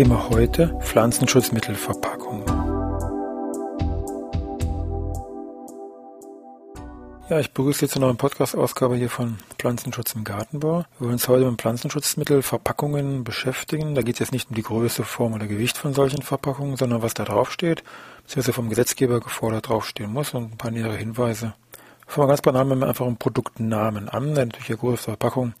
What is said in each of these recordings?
Thema heute Pflanzenschutzmittelverpackungen. Ja, ich begrüße Sie zu einer neuen Podcast-Ausgabe hier von Pflanzenschutz im Gartenbau. Wir wollen uns heute mit Pflanzenschutzmittelverpackungen beschäftigen. Da geht es jetzt nicht um die Größe, Form oder Gewicht von solchen Verpackungen, sondern was da draufsteht, beziehungsweise vom Gesetzgeber gefordert draufstehen muss und ein paar nähere Hinweise. Fangen wir ganz banal mit einfach um Produktnamen an, der natürlich Größe der Verpackung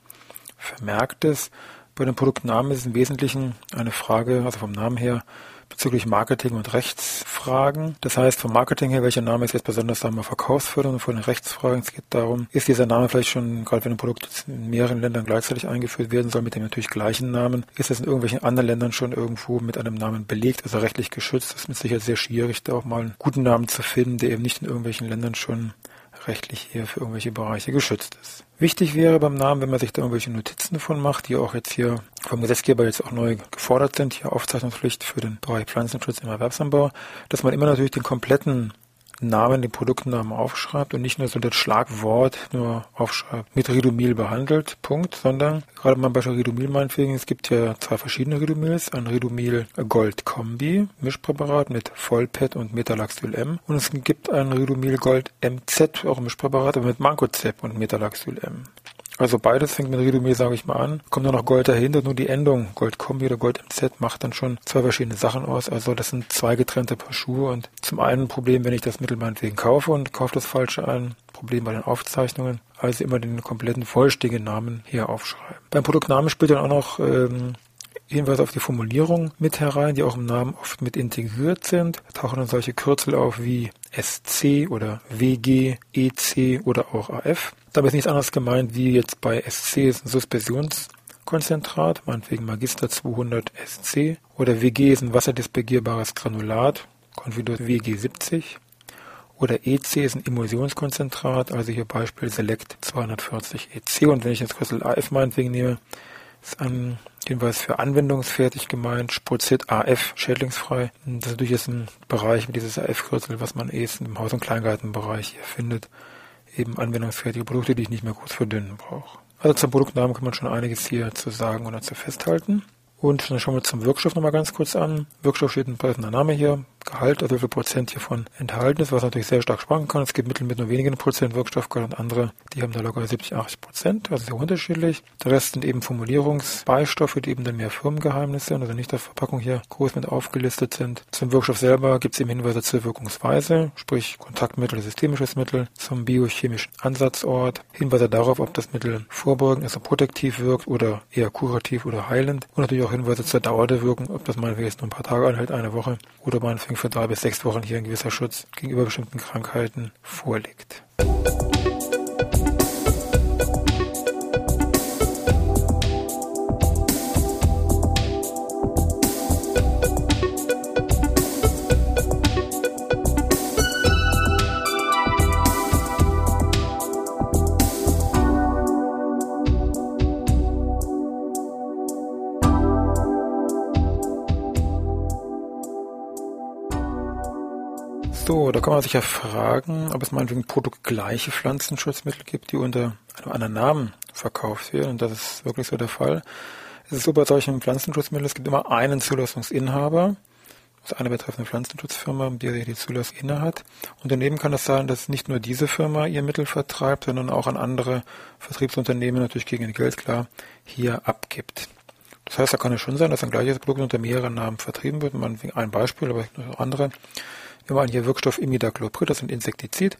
vermerkt ist. Bei den Produktnamen ist es im Wesentlichen eine Frage, also vom Namen her, bezüglich Marketing und Rechtsfragen. Das heißt, vom Marketing her, welcher Name ist jetzt besonders wir, verkaufsfördernd und von den Rechtsfragen, es geht darum, ist dieser Name vielleicht schon, gerade wenn ein Produkt in mehreren Ländern gleichzeitig eingeführt werden soll, mit dem natürlich gleichen Namen, ist es in irgendwelchen anderen Ländern schon irgendwo mit einem Namen belegt, also rechtlich geschützt. Das ist mit Sicherheit sehr schwierig, da auch mal einen guten Namen zu finden, der eben nicht in irgendwelchen Ländern schon rechtlich hier für irgendwelche Bereiche geschützt ist. Wichtig wäre beim Namen, wenn man sich da irgendwelche Notizen davon macht, die auch jetzt hier vom Gesetzgeber jetzt auch neu gefordert sind, hier Aufzeichnungspflicht für den Bereich Pflanzenschutz im Erwerbsanbau, dass man immer natürlich den kompletten Namen, den Produktnamen aufschreibt und nicht nur so das Schlagwort nur aufschreibt, mit Ridomil behandelt, Punkt, sondern gerade mal bei Ridomil meinetwegen, es gibt ja zwei verschiedene Ridomils, ein Ridomil Gold Kombi, Mischpräparat mit Vollpet und Metalaxyl M und es gibt ein Ridomil Gold MZ, auch Mischpräparat, aber mit Mancozeb und Metalaxyl M. Also beides fängt mit Ridomir, sage ich mal, an. Kommt dann noch Gold dahinter, nur die Endung Gold Kombi oder Gold MZ macht dann schon zwei verschiedene Sachen aus. Also das sind zwei getrennte Paar Schuhe und zum einen ein Problem, wenn ich das Mittel meinetwegen kaufe und kaufe das Falsche ein. Problem bei den Aufzeichnungen. Also immer den kompletten vollständigen Namen hier aufschreiben. Beim Produktnamen spielt dann auch noch ähm, Hinweise auf die Formulierung mit herein, die auch im Namen oft mit integriert sind. Da tauchen dann solche Kürzel auf wie SC oder WG, EC oder auch AF. Dabei ist nichts anderes gemeint wie jetzt bei SC ist ein Suspensionskonzentrat, meinetwegen Magister 200 SC oder WG ist ein wasserdispergierbares Granulat, Konfiguriert WG 70 oder EC ist ein Emulsionskonzentrat, also hier Beispiel Select 240 EC und wenn ich jetzt Kürzel AF meinetwegen nehme, ist ein Hinweis für anwendungsfertig gemeint, Sprozit AF, schädlingsfrei. Das ist natürlich jetzt ein Bereich mit dieses AF-Kürzel, was man eh im Haus- und Kleingartenbereich hier findet eben anwendungsfertige Produkte, die ich nicht mehr kurz verdünnen brauche. Also zum Produktnamen kann man schon einiges hier zu sagen oder zu festhalten. Und dann schauen wir zum Wirkstoff nochmal ganz kurz an. Wirkstoff steht ein passender Name hier. Gehalt, also wie viel Prozent hiervon enthalten ist, was natürlich sehr stark schwanken kann. Es gibt Mittel mit nur wenigen Prozent Wirkstoffgehalt und andere, die haben da locker 70, 80 Prozent, also sehr unterschiedlich. Der Rest sind eben Formulierungsbeistoffe, die eben dann mehr Firmengeheimnisse sind, also nicht auf Verpackung hier groß mit aufgelistet sind. Zum Wirkstoff selber gibt es eben Hinweise zur Wirkungsweise, sprich Kontaktmittel, systemisches Mittel, zum biochemischen Ansatzort, Hinweise darauf, ob das Mittel vorbeugend, also protektiv wirkt oder eher kurativ oder heilend und natürlich auch Hinweise zur Dauer der Wirkung, ob das meinetwegen jetzt nur ein paar Tage anhält, eine Woche oder meinetwegen für drei bis sechs Wochen hier ein gewisser Schutz gegenüber bestimmten Krankheiten vorliegt. Kann man sich ja fragen, ob es meinetwegen produktgleiche Pflanzenschutzmittel gibt, die unter einem anderen Namen verkauft werden. Und das ist wirklich so der Fall. Es ist so bei solchen Pflanzenschutzmitteln, es gibt immer einen Zulassungsinhaber, also eine betreffende Pflanzenschutzfirma, die die Zulassung inne hat. Und daneben kann es sein, dass nicht nur diese Firma ihr Mittel vertreibt, sondern auch an andere Vertriebsunternehmen natürlich gegen Geld klar hier abgibt. Das heißt, da kann es schon sein, dass ein gleiches Produkt unter mehreren Namen vertrieben wird. Man ein Beispiel, aber noch andere. Wir haben hier Wirkstoff Imidacloprid, das ist ein Insektizid.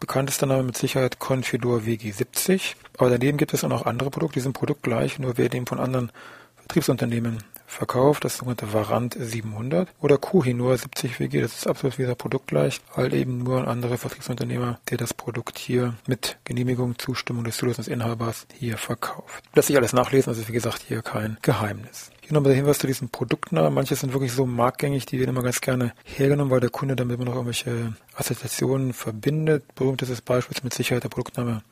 Bekanntester Name mit Sicherheit Confidor WG70. Aber daneben gibt es auch noch andere Produkte, die sind produktgleich, nur werden eben von anderen Vertriebsunternehmen verkauft, das sogenannte Varant 700 oder Kohinoor 70 WG, das ist absolut wieder produktgleich, halt eben nur ein anderer Vertriebsunternehmer, der das Produkt hier mit Genehmigung, Zustimmung des Zulassungsinhabers hier verkauft. Lässt sich alles nachlesen, also wie gesagt hier kein Geheimnis. Hier nochmal der Hinweis zu diesen Produktnamen. Manche sind wirklich so marktgängig, die werden immer ganz gerne hergenommen, weil der Kunde damit immer noch irgendwelche Assoziationen verbindet. Beispiel ist mit Sicherheit der Produktname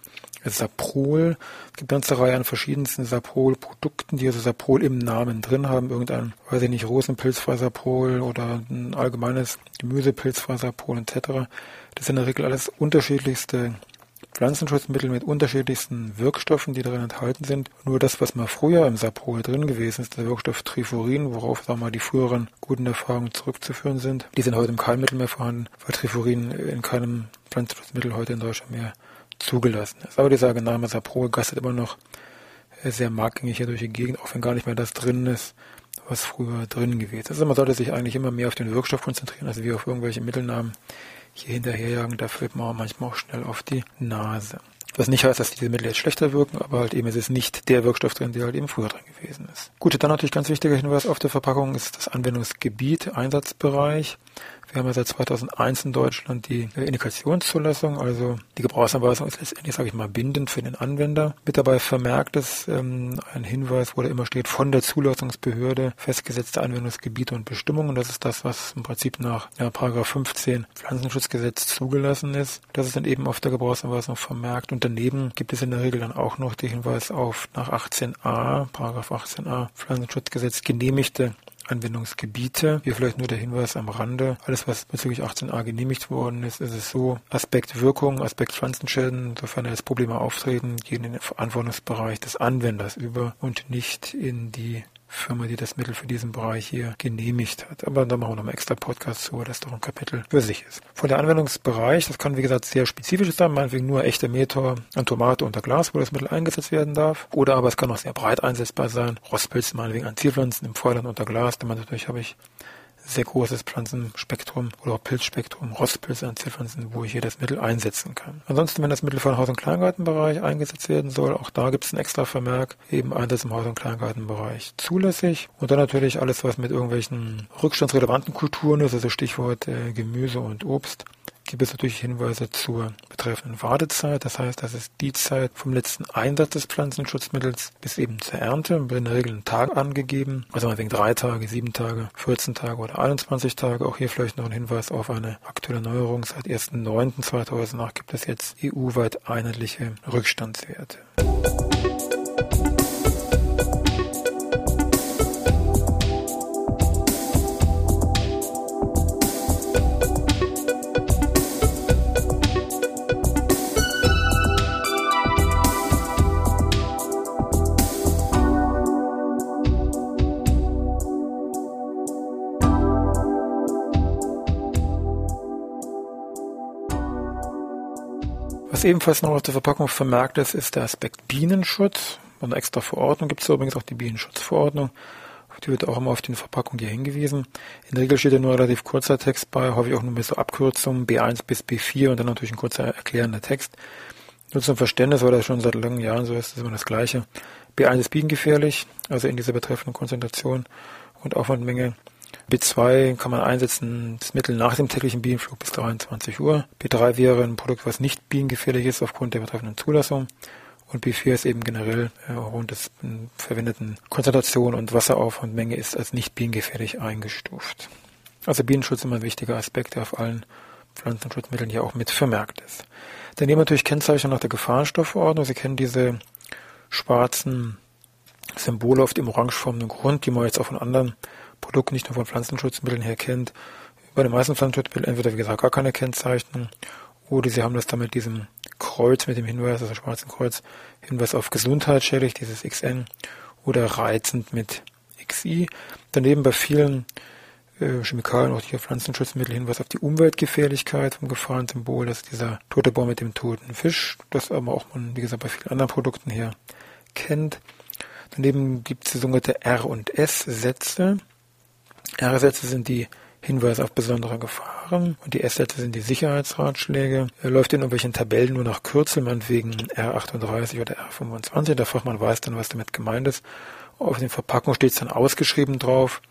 Saprol. Es gibt eine ganze Reihe an verschiedensten Saprol-Produkten, die also Saprol im Namen drin haben. Irgendein, weiß ich nicht, Rosenpilzfaserpol oder ein allgemeines Gemüsepilzfaserpol etc. Das sind in der Regel alles unterschiedlichste Pflanzenschutzmittel mit unterschiedlichsten Wirkstoffen, die darin enthalten sind. Nur das, was mal früher im Sapol drin gewesen ist, der Wirkstoff Trifurin, worauf sagen wir die früheren guten Erfahrungen zurückzuführen sind, die sind heute im Keimmittel mehr vorhanden, weil Trifurin in keinem Pflanzenschutzmittel heute in Deutschland mehr zugelassen ist. Aber dieser Name Saprol gastet immer noch sehr marktgängig hier durch die Gegend, auch wenn gar nicht mehr das drin ist, was früher drin gewesen ist. Also man sollte sich eigentlich immer mehr auf den Wirkstoff konzentrieren, als wie auf irgendwelche Mittelnamen hier hinterherjagen, da fällt man manchmal auch schnell auf die Nase. Was nicht heißt, dass diese Mittel jetzt schlechter wirken, aber halt eben es ist nicht der Wirkstoff drin, der halt eben früher drin gewesen ist. Gut, dann natürlich ganz wichtiger Hinweis auf der Verpackung ist das Anwendungsgebiet, Einsatzbereich. Wir haben ja seit 2001 in Deutschland die Indikationszulassung, also die Gebrauchsanweisung ist letztendlich, sage ich mal, bindend für den Anwender. Mit dabei vermerkt ist ähm, ein Hinweis, wo da immer steht, von der Zulassungsbehörde festgesetzte Anwendungsgebiete und Bestimmungen. Das ist das, was im Prinzip nach ja, Paragraph 15 Pflanzenschutzgesetz zugelassen ist. Das ist dann eben auf der Gebrauchsanweisung vermerkt. Und daneben gibt es in der Regel dann auch noch den Hinweis auf nach 18a, Paragraph 18a Pflanzenschutzgesetz genehmigte Anwendungsgebiete. Hier vielleicht nur der Hinweis am Rande. Alles, was bezüglich 18a genehmigt worden ist, ist es so. Aspekt Wirkung, Aspekt Pflanzenschäden, sofern jetzt Probleme auftreten, gehen in den Verantwortungsbereich des Anwenders über und nicht in die Firma, die das Mittel für diesen Bereich hier genehmigt hat. Aber da machen wir noch einen extra Podcast zu, weil das doch ein Kapitel für sich ist. Von der Anwendungsbereich, das kann wie gesagt sehr spezifisch sein, meinetwegen nur echte Meter an Tomate unter Glas, wo das Mittel eingesetzt werden darf. Oder aber es kann auch sehr breit einsetzbar sein. Rostpilze meinetwegen an Zielpflanzen im Feuerland unter Glas. Denn natürlich habe ich sehr großes Pflanzenspektrum oder auch Pilzspektrum, Rostpilze an Zierpflanzen, wo ich hier das Mittel einsetzen kann. Ansonsten, wenn das Mittel für den Haus- und Kleingartenbereich eingesetzt werden soll, auch da gibt es einen extra Vermerk, eben Einsatz im Haus- und Kleingartenbereich zulässig. Und dann natürlich alles, was mit irgendwelchen rückstandsrelevanten Kulturen ist, also Stichwort äh, Gemüse und Obst, gibt es natürlich Hinweise zur betreffenden Wartezeit. Das heißt, das ist die Zeit vom letzten Einsatz des Pflanzenschutzmittels bis eben zur Ernte. Wird in der Regel ein Tag angegeben. Also meinetwegen drei Tage, sieben Tage, 14 Tage oder 21 Tage. Auch hier vielleicht noch ein Hinweis auf eine aktuelle Neuerung. Seit 1.9.2008 gibt es jetzt EU-weit einheitliche Rückstandswerte. Ebenfalls noch auf der Verpackung vermerkt ist, ist der Aspekt Bienenschutz. Eine extra Verordnung gibt es übrigens auch die Bienenschutzverordnung. die wird auch immer auf die Verpackung hier hingewiesen. In der Regel steht ja nur relativ kurzer Text bei, häufig auch nur mit so Abkürzungen B1 bis B4 und dann natürlich ein kurzer erklärender Text. Nur zum Verständnis, weil das schon seit langen Jahren so ist, ist immer das Gleiche. B1 ist bienengefährlich, also in dieser betreffenden Konzentration und Aufwandmenge. B2 kann man einsetzen, das Mittel nach dem täglichen Bienenflug bis 23 Uhr. B3 wäre ein Produkt, was nicht bienengefährlich ist aufgrund der betreffenden Zulassung. Und B4 ist eben generell äh, aufgrund des äh, verwendeten Konzentration und Wasseraufwandmenge ist als nicht bienengefährlich eingestuft. Also Bienenschutz ist immer ein wichtiger Aspekt, der auf allen Pflanzenschutzmitteln hier auch mit vermerkt ist. Daneben natürlich Kennzeichen nach der Gefahrenstoffverordnung. Sie kennen diese schwarzen Symbole auf dem orangefarbenen Grund, die man jetzt auch von anderen Produkt nicht nur von Pflanzenschutzmitteln her kennt. Bei den meisten Pflanzenschutzmitteln entweder, wie gesagt, gar keine Kennzeichnung oder sie haben das dann mit diesem Kreuz, mit dem Hinweis, also schwarzen Kreuz, Hinweis auf gesundheitsschädlich, dieses XN, oder reizend mit XI. Daneben bei vielen äh, Chemikalien, auch hier Pflanzenschutzmittel, Hinweis auf die Umweltgefährlichkeit vom Gefahrensymbol, das ist dieser tote Baum mit dem toten Fisch, das aber auch man, wie gesagt, bei vielen anderen Produkten hier kennt. Daneben gibt es sogenannte R- und S-Sätze. R-Sätze sind die Hinweise auf besondere Gefahren und die S-Sätze sind die Sicherheitsratschläge. Er läuft in irgendwelchen Tabellen nur nach Kürzel, meinetwegen R38 oder R25. Der Fachmann weiß dann, was damit gemeint ist. Auf den Verpackungen steht es dann ausgeschrieben drauf.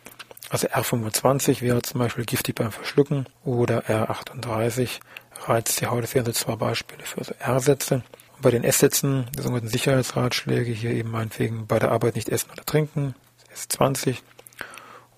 Also R25 wäre zum Beispiel giftig beim Verschlucken oder R38 reizt die Haut. Das wären so zwei Beispiele für so R-Sätze. Bei den S-Sätzen, die sogenannten Sicherheitsratschläge, hier eben meinetwegen bei der Arbeit nicht essen oder trinken, S20.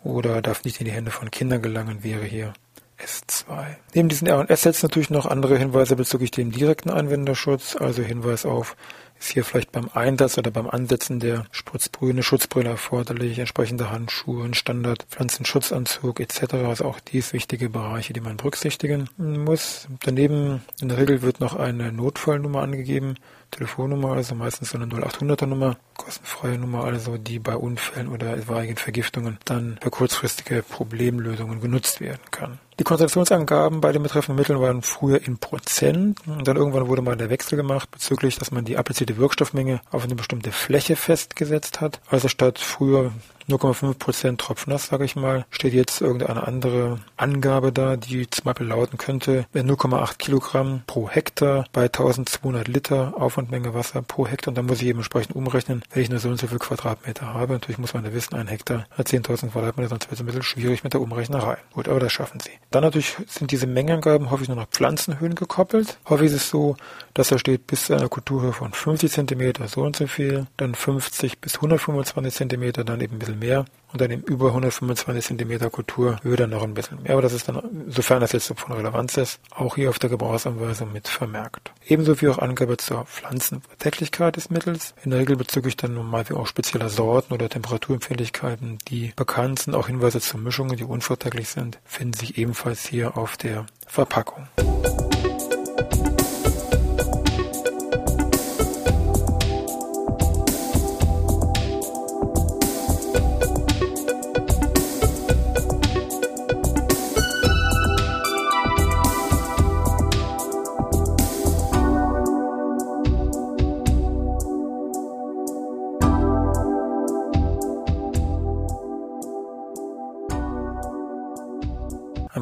Oder darf nicht in die Hände von Kindern gelangen, wäre hier S2. Neben diesen R&S-Sätzen natürlich noch andere Hinweise bezüglich dem direkten Anwenderschutz, also Hinweis auf ist hier vielleicht beim Einsatz oder beim Ansetzen der Spritzbrühe eine Schutzbrille erforderlich, entsprechende Handschuhe, ein Standard Pflanzenschutzanzug etc. Also auch dies wichtige Bereiche, die man berücksichtigen muss. Daneben in der Regel wird noch eine Notfallnummer angegeben, Telefonnummer, also meistens so eine 0800er Nummer, kostenfreie Nummer, also die bei Unfällen oder etwaigen Vergiftungen dann für kurzfristige Problemlösungen genutzt werden kann. Die Konzentrationsangaben bei den betreffenden Mitteln waren früher in Prozent. Und dann irgendwann wurde mal der Wechsel gemacht bezüglich, dass man die applizierte Wirkstoffmenge auf eine bestimmte Fläche festgesetzt hat. Also statt früher 0,5% tropfnass, sage ich mal, steht jetzt irgendeine andere Angabe da, die zum Beispiel lauten könnte, wenn 0,8 Kilogramm pro Hektar bei 1200 Liter Aufwandmenge Wasser pro Hektar, und dann muss ich eben entsprechend umrechnen, wenn ich nur so und so viel Quadratmeter habe. Natürlich muss man da wissen, ein Hektar hat 10.000 Quadratmeter, sonst wird es ein bisschen schwierig mit der Umrechnerei. Gut, aber das schaffen sie. Dann natürlich sind diese Mengenangaben häufig nur noch Pflanzenhöhen gekoppelt. Häufig ist es so, dass da steht bis zu einer Kulturhöhe von 50 cm so und so viel, dann 50 bis 125 cm, dann eben ein bisschen bisschen mehr und dann im über 125 cm Kulturhöhe dann noch ein bisschen mehr. Aber das ist dann, sofern das jetzt von Relevanz ist, auch hier auf der Gebrauchsanweisung mit vermerkt. Ebenso wie auch Angabe zur Pflanzenverträglichkeit des Mittels. In der Regel bezüglich dann normal wie auch spezieller Sorten oder Temperaturempfindlichkeiten, die bekannt sind. Auch Hinweise zu Mischungen, die unverträglich sind, finden sich ebenfalls hier auf der Verpackung.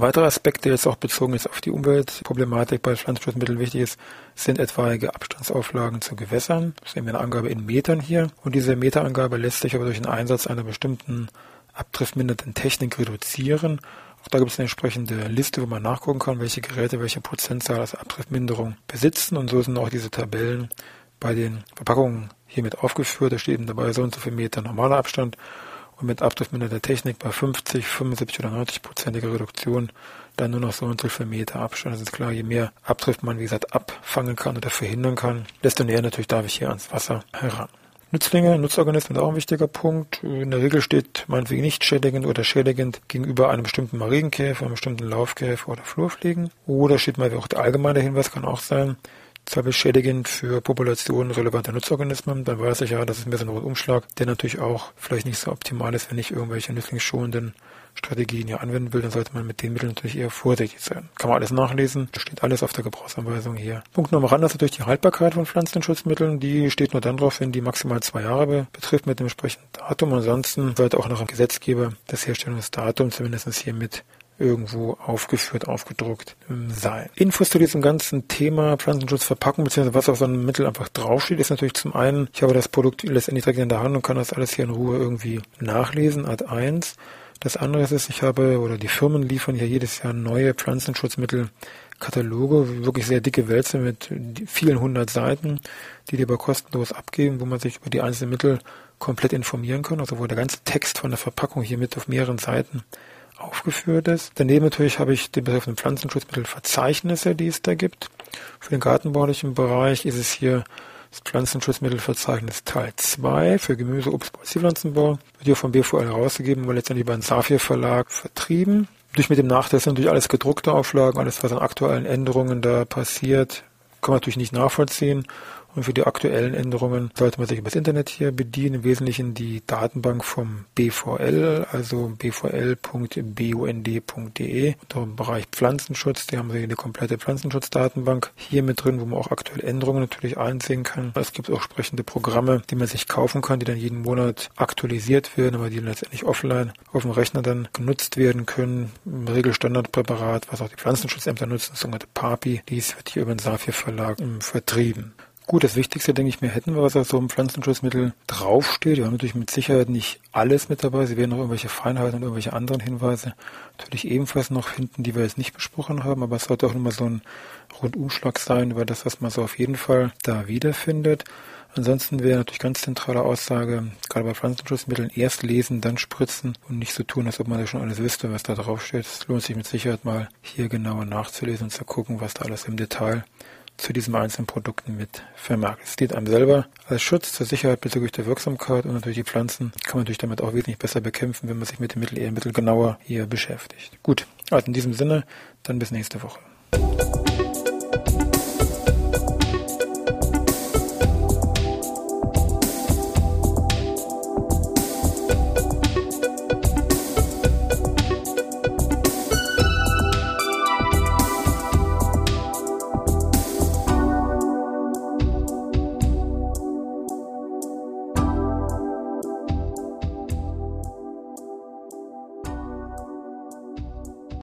Weiterer Aspekt, der jetzt auch bezogen ist auf die Umweltproblematik bei Pflanzenschutzmitteln wichtig ist, sind etwaige Abstandsauflagen zu Gewässern. Das sehen wir eine Angabe in Metern hier. Und diese Meterangabe lässt sich aber durch den Einsatz einer bestimmten abdriftmindernden Technik reduzieren. Auch da gibt es eine entsprechende Liste, wo man nachgucken kann, welche Geräte welche Prozentzahl als Abdriftminderung besitzen. Und so sind auch diese Tabellen bei den Verpackungen hiermit aufgeführt. Da steht eben dabei so und so viel Meter normaler Abstand und mit abdriftmindernder Technik bei 50, 75 oder 90 prozentiger Reduktion dann nur noch so und so viel Meter Abstand. Das ist klar, je mehr Abdrift man, wie gesagt, abfangen kann oder verhindern kann, desto näher natürlich darf ich hier ans Wasser heran. Nützlinge, Nutzorganismen ist auch ein wichtiger Punkt. In der Regel steht meinetwegen nicht schädigend oder schädigend gegenüber einem bestimmten Marienkäfer, einem bestimmten Laufkäfer oder Flurfliegen. Oder steht mal auch der allgemeine Hinweis, kann auch sein, zwar beschädigend für Populationen relevanter Nutzorganismen, dann weiß ich ja, das ist mir so ein Umschlag, der natürlich auch vielleicht nicht so optimal ist, wenn ich irgendwelche nützlingsschonenden Strategien hier anwenden will, dann sollte man mit den Mitteln natürlich eher vorsichtig sein. Kann man alles nachlesen, steht alles auf der Gebrauchsanweisung hier. Punkt Nummer ran ist natürlich die Haltbarkeit von Pflanzenschutzmitteln. Die steht nur dann drauf, wenn die maximal zwei Jahre betrifft mit dem entsprechenden Datum. Ansonsten sollte auch noch ein Gesetzgeber das Herstellungsdatum zumindest hier mit irgendwo aufgeführt, aufgedruckt sein. Infos zu diesem ganzen Thema Pflanzenschutzverpackung beziehungsweise was auf so einem Mittel einfach draufsteht, ist natürlich zum einen, ich habe das Produkt letztendlich direkt in der Hand und kann das alles hier in Ruhe irgendwie nachlesen, Art 1. Das andere ist, ich habe, oder die Firmen liefern ja jedes Jahr neue Pflanzenschutzmittel Kataloge, wirklich sehr dicke Wälze mit vielen hundert Seiten, die die aber kostenlos abgeben, wo man sich über die einzelnen Mittel komplett informieren kann, also wo der ganze Text von der Verpackung hier mit auf mehreren Seiten aufgeführt ist. Daneben natürlich habe ich die betreffenden Pflanzenschutzmittelverzeichnisse, die es da gibt. Für den gartenbaulichen Bereich ist es hier das Pflanzenschutzmittelverzeichnis Teil 2 für Gemüse, Obst, Zierpflanzenbau. Wird hier vom BVL herausgegeben, aber letztendlich beim Safir Verlag vertrieben. Durch mit dem Nachteil sind natürlich alles gedruckte Auflagen, alles was an aktuellen Änderungen da passiert, kann man natürlich nicht nachvollziehen. Und für die aktuellen Änderungen sollte man sich über das Internet hier bedienen. Im Wesentlichen die Datenbank vom BVL, also bvl.bund.de. Im Bereich Pflanzenschutz, die haben sie eine komplette Pflanzenschutzdatenbank hier mit drin, wo man auch aktuelle Änderungen natürlich einsehen kann. Es gibt auch entsprechende Programme, die man sich kaufen kann, die dann jeden Monat aktualisiert werden, aber die letztendlich offline auf dem Rechner dann genutzt werden können. Im Regelstandardpräparat, was auch die Pflanzenschutzämter nutzen, sogenannte PAPI. Dies wird hier über den Safir Verlag ähm, vertrieben. Gut, das Wichtigste, denke ich mir, hätten wir, was auf so einem Pflanzenschutzmittel draufsteht. Wir haben natürlich mit Sicherheit nicht alles mit dabei. Sie werden noch irgendwelche Feinheiten und irgendwelche anderen Hinweise natürlich ebenfalls noch finden, die wir jetzt nicht besprochen haben. Aber es sollte auch immer so ein Rundumschlag sein über das, was man so auf jeden Fall da wiederfindet. Ansonsten wäre natürlich ganz zentrale Aussage, gerade bei Pflanzenschutzmitteln, erst lesen, dann spritzen und nicht so tun, als ob man ja schon alles wüsste, was da draufsteht. Es lohnt sich mit Sicherheit mal hier genauer nachzulesen und zu gucken, was da alles im Detail zu diesen einzelnen Produkten mit vermerkt. Es dient einem selber als Schutz zur Sicherheit bezüglich der Wirksamkeit und natürlich die Pflanzen kann man natürlich damit auch wesentlich besser bekämpfen, wenn man sich mit dem Mittel eher ein bisschen genauer hier beschäftigt. Gut, also in diesem Sinne, dann bis nächste Woche.